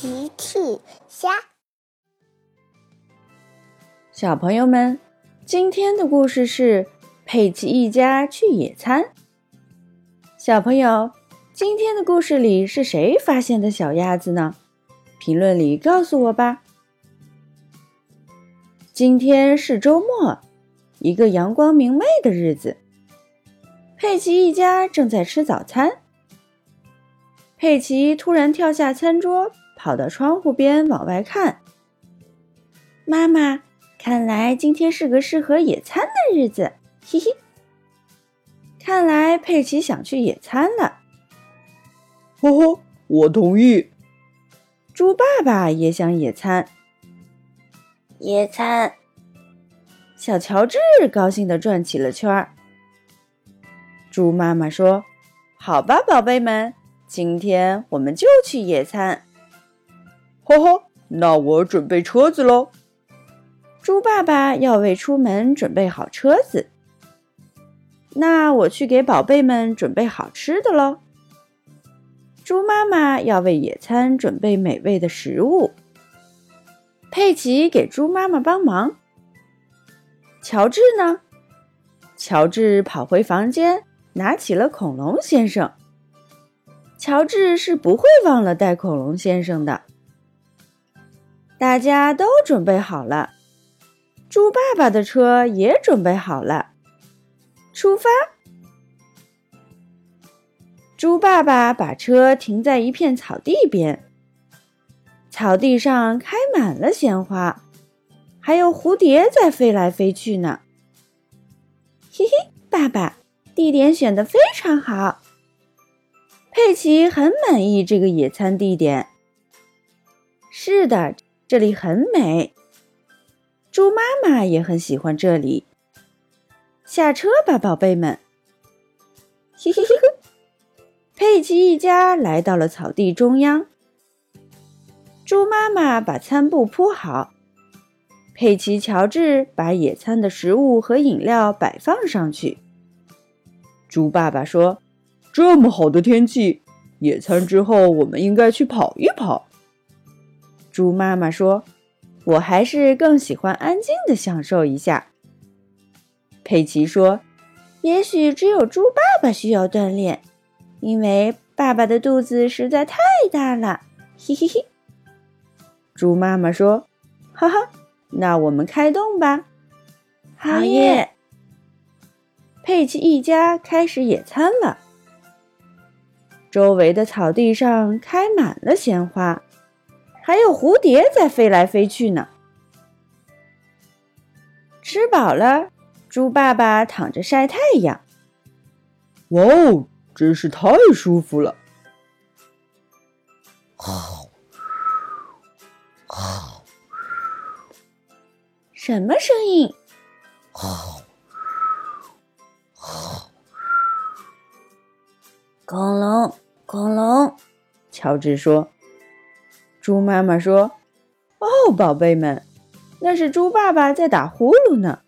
奇趣虾，小朋友们，今天的故事是佩奇一家去野餐。小朋友，今天的故事里是谁发现的小鸭子呢？评论里告诉我吧。今天是周末，一个阳光明媚的日子。佩奇一家正在吃早餐。佩奇突然跳下餐桌，跑到窗户边往外看。妈妈，看来今天是个适合野餐的日子，嘿嘿。看来佩奇想去野餐了。呵呵，我同意。猪爸爸也想野餐。野餐。小乔治高兴地转起了圈儿。猪妈妈说：“好吧，宝贝们。”今天我们就去野餐，呵呵，那我准备车子喽。猪爸爸要为出门准备好车子，那我去给宝贝们准备好吃的喽。猪妈妈要为野餐准备美味的食物，佩奇给猪妈妈帮忙。乔治呢？乔治跑回房间，拿起了恐龙先生。乔治是不会忘了带恐龙先生的。大家都准备好了，猪爸爸的车也准备好了，出发。猪爸爸把车停在一片草地边，草地上开满了鲜花，还有蝴蝶在飞来飞去呢。嘿嘿，爸爸，地点选的非常好。佩奇很满意这个野餐地点。是的，这里很美。猪妈妈也很喜欢这里。下车吧，宝贝们。嘿嘿嘿。佩奇一家来到了草地中央。猪妈妈把餐布铺好，佩奇、乔治把野餐的食物和饮料摆放上去。猪爸爸说。这么好的天气，野餐之后我们应该去跑一跑。猪妈妈说：“我还是更喜欢安静的享受一下。”佩奇说：“也许只有猪爸爸需要锻炼，因为爸爸的肚子实在太大了。”嘿嘿嘿。猪妈妈说：“哈哈，那我们开动吧。”好耶！佩奇一家开始野餐了。周围的草地上开满了鲜花，还有蝴蝶在飞来飞去呢。吃饱了，猪爸爸躺着晒太阳。哇哦，真是太舒服了！什么声音？恐龙。恐龙，乔治说。猪妈妈说：“哦，宝贝们，那是猪爸爸在打呼噜呢。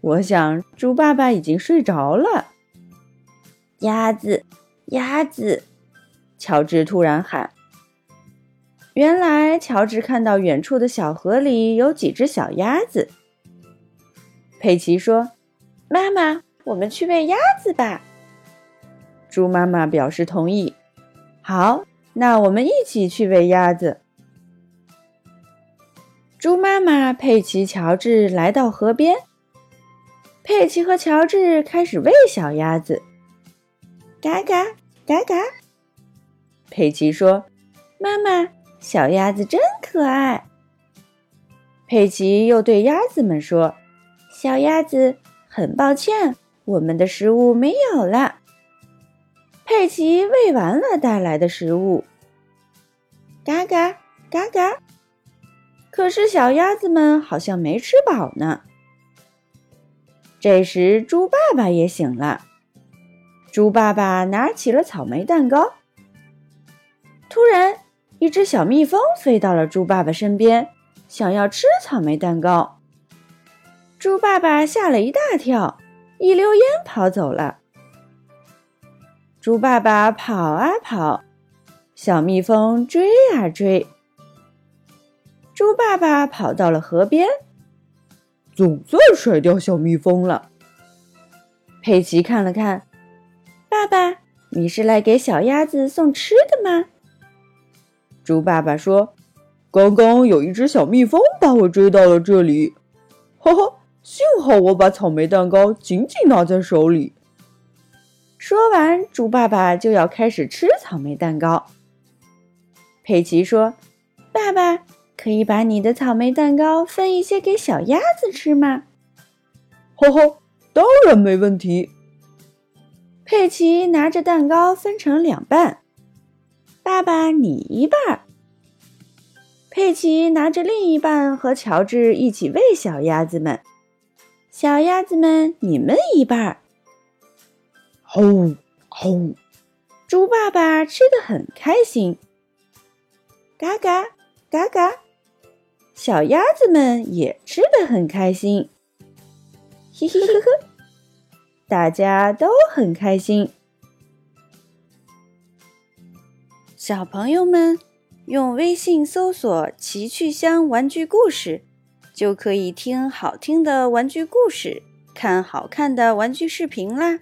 我想猪爸爸已经睡着了。”鸭子，鸭子，乔治突然喊。原来乔治看到远处的小河里有几只小鸭子。佩奇说：“妈妈，我们去喂鸭子吧。”猪妈妈表示同意。好，那我们一起去喂鸭子。猪妈妈、佩奇、乔治来到河边。佩奇和乔治开始喂小鸭子。嘎嘎嘎嘎。佩奇说：“妈妈，小鸭子真可爱。”佩奇又对鸭子们说：“小鸭子，很抱歉，我们的食物没有了。”佩奇喂完了带来的食物，嘎嘎嘎嘎。可是小鸭子们好像没吃饱呢。这时，猪爸爸也醒了。猪爸爸拿起了草莓蛋糕。突然，一只小蜜蜂飞到了猪爸爸身边，想要吃草莓蛋糕。猪爸爸吓了一大跳，一溜烟跑走了。猪爸爸跑啊跑，小蜜蜂追啊追，猪爸爸跑到了河边，总算甩掉小蜜蜂了。佩奇看了看，爸爸，你是来给小鸭子送吃的吗？猪爸爸说：“刚刚有一只小蜜蜂把我追到了这里，哈哈，幸好我把草莓蛋糕紧紧拿在手里。”说完，猪爸爸就要开始吃草莓蛋糕。佩奇说：“爸爸，可以把你的草莓蛋糕分一些给小鸭子吃吗？”“呵呵，当然没问题。”佩奇拿着蛋糕分成两半，“爸爸，你一半。”佩奇拿着另一半和乔治一起喂小鸭子们，“小鸭子们，你们一半。”吼吼！猪爸爸吃的很开心。嘎嘎嘎嘎，小鸭子们也吃的很开心。嘿嘿呵呵，大家都很开心。小朋友们用微信搜索“奇趣箱玩具故事”，就可以听好听的玩具故事，看好看的玩具视频啦。